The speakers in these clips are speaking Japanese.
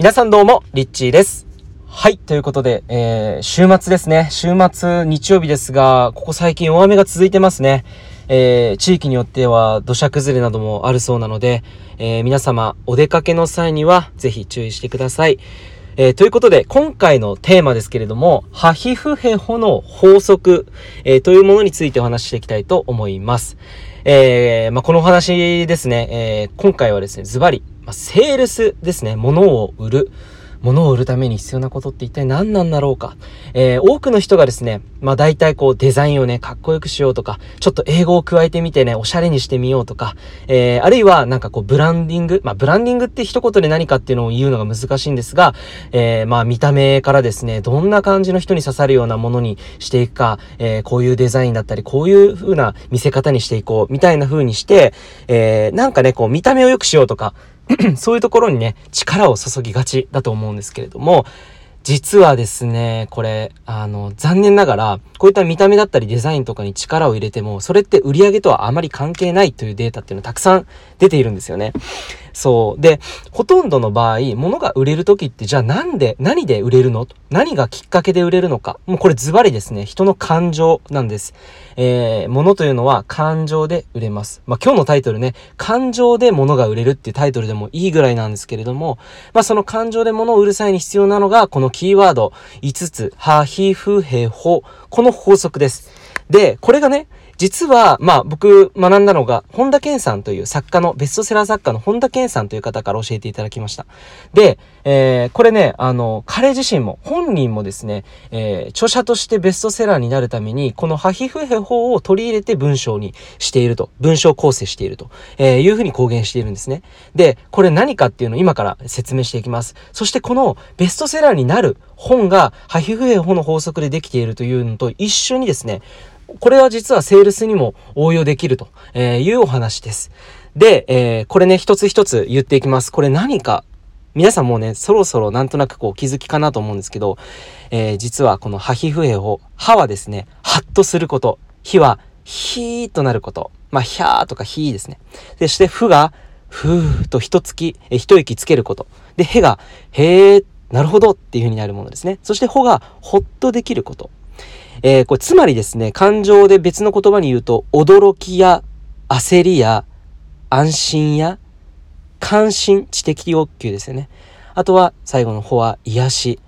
皆さんどうも、リッチーです。はい。ということで、えー、週末ですね。週末、日曜日ですが、ここ最近大雨が続いてますね。えー、地域によっては土砂崩れなどもあるそうなので、えー、皆様、お出かけの際には、ぜひ注意してください。えー、ということで、今回のテーマですけれども、ハヒフヘホの法則、えー、というものについてお話ししていきたいと思います。えー、まあ、このお話ですね、えー、今回はですね、ズバリ、まあ、セールスですね、物を売る。物を売るために必要なことって一体何なんだろうか。えー、多くの人がですね、まあ大体こうデザインをね、かっこよくしようとか、ちょっと英語を加えてみてね、おしゃれにしてみようとか、えー、あるいはなんかこうブランディング、まあブランディングって一言で何かっていうのを言うのが難しいんですが、えー、まあ見た目からですね、どんな感じの人に刺さるようなものにしていくか、えー、こういうデザインだったり、こういう風な見せ方にしていこう、みたいな風にして、えー、なんかね、こう見た目を良くしようとか、そういうところにね、力を注ぎがちだと思うんですけれども、実はですね、これ、あの、残念ながら、こういった見た目だったりデザインとかに力を入れても、それって売り上げとはあまり関係ないというデータっていうのたくさん出ているんですよね。そう。で、ほとんどの場合、物が売れる時って、じゃあなんで、何で売れるの？何がきっかけで売れるのか。もうこれズバリですね、人の感情なんです。えー、物というのは感情で売れます。まあ、今日のタイトルね、感情で物が売れるっていうタイトルでもいいぐらいなんですけれども、まあ、その感情で物を売る際に必要なのが、このキーワード5つ、は、ひ、ふ、へ、ほ。この法則です。で、これがね、実は、まあ僕学んだのが、本田健さんという作家の、ベストセラー作家の本田健さんという方から教えていただきました。で、えー、これね、あの、彼自身も、本人もですね、えー、著者としてベストセラーになるために、このハヒフヘ法を取り入れて文章にしていると、文章構成していると、えー、いうふうに公言しているんですね。で、これ何かっていうのを今から説明していきます。そしてこのベストセラーになる本が、ハヒフヘ法の法則でできているというのと一緒にですね、これは実はセールスにも応用できるというお話です。で、えー、これね、一つ一つ言っていきます。これ何か、皆さんもうね、そろそろなんとなくこう気づきかなと思うんですけど、えー、実はこのハヒフエを、歯はですね、ハッとすること。火は、ヒーとなること。まあ、ヒャーとかヒーですね。そして、ふが、ふーと一つき、え一息つけること。で、へが、へー、なるほどっていう風になるものですね。そして、ほが、ほっとできること。えー、これつまりですね、感情で別の言葉に言うと、驚きや焦りや安心や関心、知的欲求ですよね。あとは最後の方は癒し。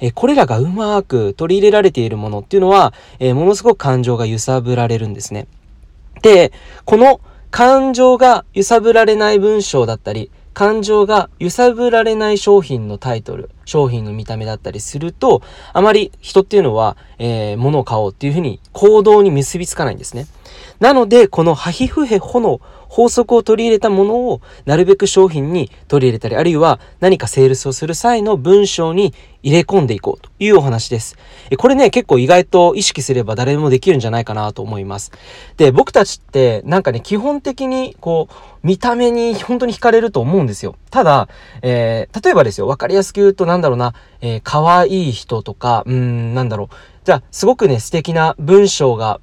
え、これらがうまく取り入れられているものっていうのは、え、ものすごく感情が揺さぶられるんですね。で、この感情が揺さぶられない文章だったり、感情が揺さぶられない商品のタイトル、商品の見た目だったりすると、あまり人っていうのは、えー、物を買おうっていうふうに行動に結びつかないんですね。なので、このハヒフヘホの法則を取り入れたものをなるべく商品に取り入れたり、あるいは何かセールスをする際の文章に入れ込んでいこうというお話です。これね、結構意外と意識すれば誰でもできるんじゃないかなと思います。で、僕たちってなんかね、基本的にこう、見た目に本当に惹かれると思うんですよ。ただ、えー、例えばですよ、わかりやすく言うとなんだろうな、えー、可愛い人とか、うん、なんだろう。じゃあ、すごくね、素敵な文章が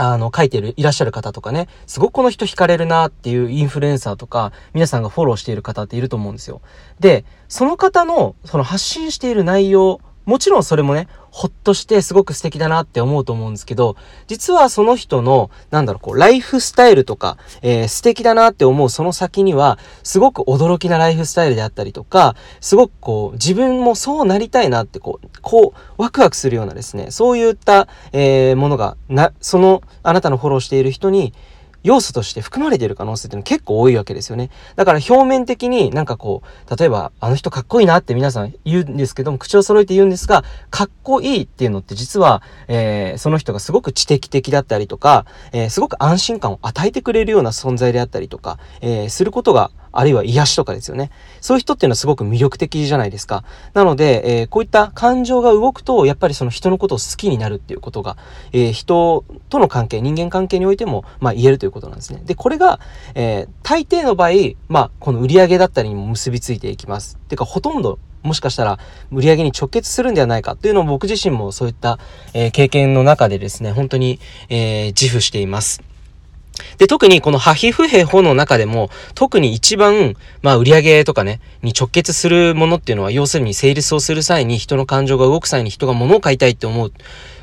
あの、書いてる、いらっしゃる方とかね、すごくこの人惹かれるなっていうインフルエンサーとか、皆さんがフォローしている方っていると思うんですよ。で、その方の、その発信している内容、もちろんそれもね、ほっとしてすごく素敵だなって思うと思うんですけど、実はその人の、なんだろう、こう、ライフスタイルとか、えー、素敵だなって思うその先には、すごく驚きなライフスタイルであったりとか、すごくこう、自分もそうなりたいなって、こう、こう、ワクワクするようなですね、そういった、えー、ものが、な、その、あなたのフォローしている人に、要素として含まれている可能性っての結構多いわけですよね。だから表面的になんかこう、例えばあの人かっこいいなって皆さん言うんですけども、口を揃えて言うんですが、かっこいいっていうのって実は、えー、その人がすごく知的的だったりとか、えー、すごく安心感を与えてくれるような存在であったりとか、えー、することがあるいは癒しとかですよね。そういう人っていうのはすごく魅力的じゃないですか。なので、えー、こういった感情が動くと、やっぱりその人のことを好きになるっていうことが、えー、人との関係、人間関係においても、まあ言えるということなんですね。で、これが、えー、大抵の場合、まあ、この売り上げだったりにも結びついていきます。っていうか、ほとんどもしかしたら売り上げに直結するんではないかというのを僕自身もそういった、えー、経験の中でですね、本当に、えー、自負しています。で、特にこのハヒフヘホの中でも、特に一番、まあ、売上とかね、に直結するものっていうのは、要するにセールスをする際に人の感情が動く際に人が物を買いたいって思う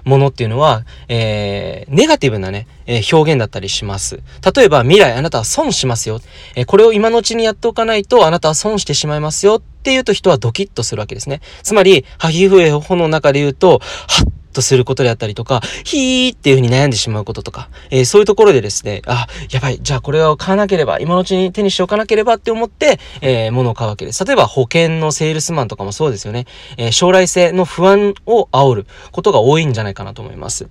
ものっていうのは、えー、ネガティブなね、えー、表現だったりします。例えば、未来あなたは損しますよ。えー、これを今のうちにやっておかないと、あなたは損してしまいますよって言うと人はドキッとするわけですね。つまり、ハヒフヘホの中で言うと、はっとすることであったりとか、ひーっていう風に悩んでしまうこととか、えー、そういうところでですね、あ、やばい、じゃあこれを買わなければ、今のうちに手にしておかなければって思って、えー、物を買うわけです。例えば保険のセールスマンとかもそうですよね。えー、将来性の不安を煽ることが多いんじゃないかなと思います。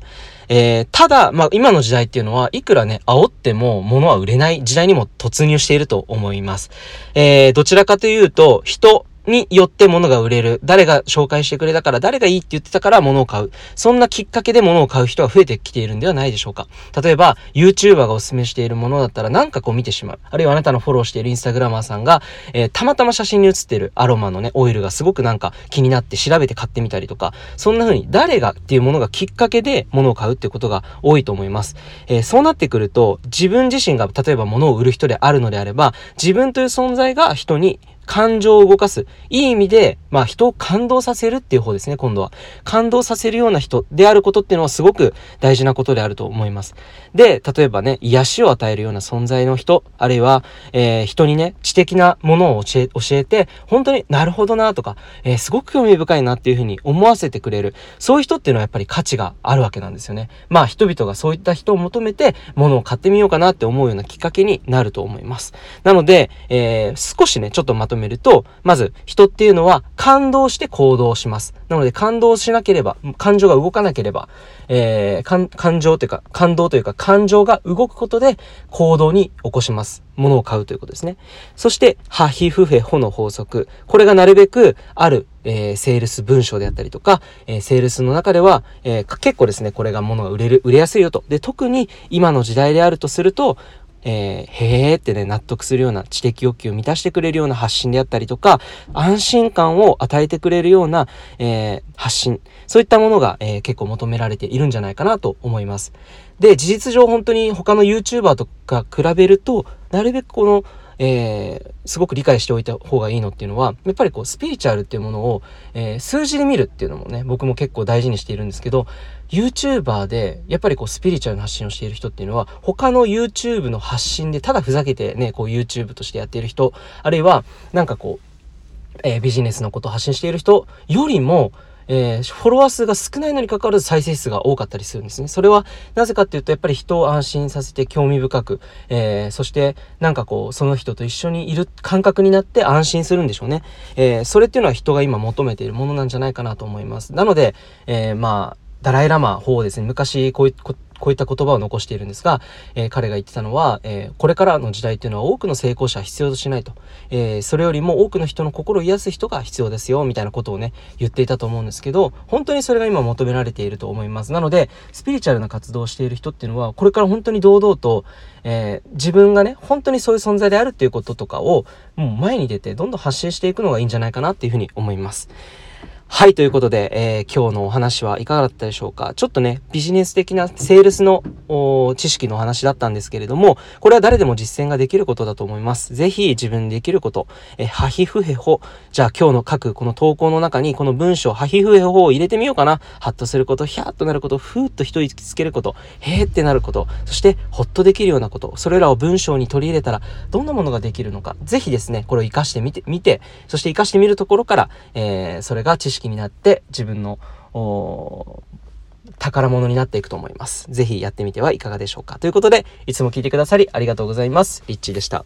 えー、ただ、まあ、今の時代っていうのは、いくらね、煽っても物は売れない時代にも突入していると思います。えー、どちらかというと、人、によって物が売れる。誰が紹介してくれたから、誰がいいって言ってたから物を買う。そんなきっかけで物を買う人は増えてきているんではないでしょうか。例えば、YouTuber がおすすめしているものだったらなんかこう見てしまう。あるいはあなたのフォローしているインスタグラマーさんが、えー、たまたま写真に写ってるアロマのね、オイルがすごくなんか気になって調べて買ってみたりとか、そんな風に誰がっていうものがきっかけで物を買うっていうことが多いと思います。えー、そうなってくると、自分自身が例えば物を売る人であるのであれば、自分という存在が人に感情を動かす。いい意味で、まあ人を感動させるっていう方ですね、今度は。感動させるような人であることっていうのはすごく大事なことであると思います。で、例えばね、癒しを与えるような存在の人、あるいは、えー、人にね、知的なものを教え、教えて、本当になるほどなとか、えー、すごく興味深いなっていうふうに思わせてくれる。そういう人っていうのはやっぱり価値があるわけなんですよね。まあ人々がそういった人を求めて、物を買ってみようかなって思うようなきっかけになると思います。なので、えー、少しね、ちょっとまとめると、まず、人っていうのは感動して行動します。なので、感動しなければ、感情が動かなければ、えー、感情というか、感動というか、感情が動くことで行動に起こします。物を買うということですね。そして、ハヒフヘホの法則。これがなるべくある、えー、セールス文章であったりとか、えー、セールスの中では、えー、結構ですね、これが物が売れる、売れやすいよと。で、特に今の時代であるとすると、えー、へーってね、納得するような知的欲求を満たしてくれるような発信であったりとか、安心感を与えてくれるような、えー、発信。そういったものが、えー、結構求められているんじゃないかなと思います。で、事実上本当に他の YouTuber とか比べると、なるべくこの、えー、すごく理解しておいた方がいいのっていうのは、やっぱりこう、スピリチュアルっていうものを、えー、数字で見るっていうのもね、僕も結構大事にしているんですけど、YouTuber で、やっぱりこう、スピリチュアルな発信をしている人っていうのは、他の YouTube の発信で、ただふざけてね、こう、YouTube としてやっている人、あるいは、なんかこう、えー、ビジネスのことを発信している人よりも、えー、フォロワー数が少ないのに関わらず再生数が多かったりするんですね。それはなぜかっていうと、やっぱり人を安心させて興味深く、えー、そしてなんかこう、その人と一緒にいる感覚になって安心するんでしょうね。えー、それっていうのは人が今求めているものなんじゃないかなと思います。なので、えまあ、ダライラマ法ですね、昔こういうこういった言葉を残しているんですが、えー、彼が言ってたのは、えー、これからの時代っていうのは多くの成功者は必要としないと。えー、それよりも多くの人の心を癒す人が必要ですよ、みたいなことをね、言っていたと思うんですけど、本当にそれが今求められていると思います。なので、スピリチュアルな活動をしている人っていうのは、これから本当に堂々と、え自分がね、本当にそういう存在であるっていうこととかを、もう前に出てどんどん発信していくのがいいんじゃないかなっていうふうに思います。はい、ということで、えー、今日のお話はいかがだったでしょうか。ちょっとね、ビジネス的なセールスの知識の話だったんですけれども、これは誰でも実践ができることだと思います。ぜひ自分でできること、え、ハヒフヘホ。じゃあ今日の書くこの投稿の中にこの文章、ハヒフヘホを入れてみようかな。ハッとすること、ヒャーっとなること、ふーっと一息つけること、へーってなること、そしてホッとできるようなこと、それらを文章に取り入れたらどんなものができるのか、ぜひですね、これを活かしてみて、みて、そして活かしてみるところから、えー、それが知識識になって自分の宝物になっていくと思います。ぜひやってみてはいかがでしょうか。ということで、いつも聞いてくださりありがとうございます。リッチーでした。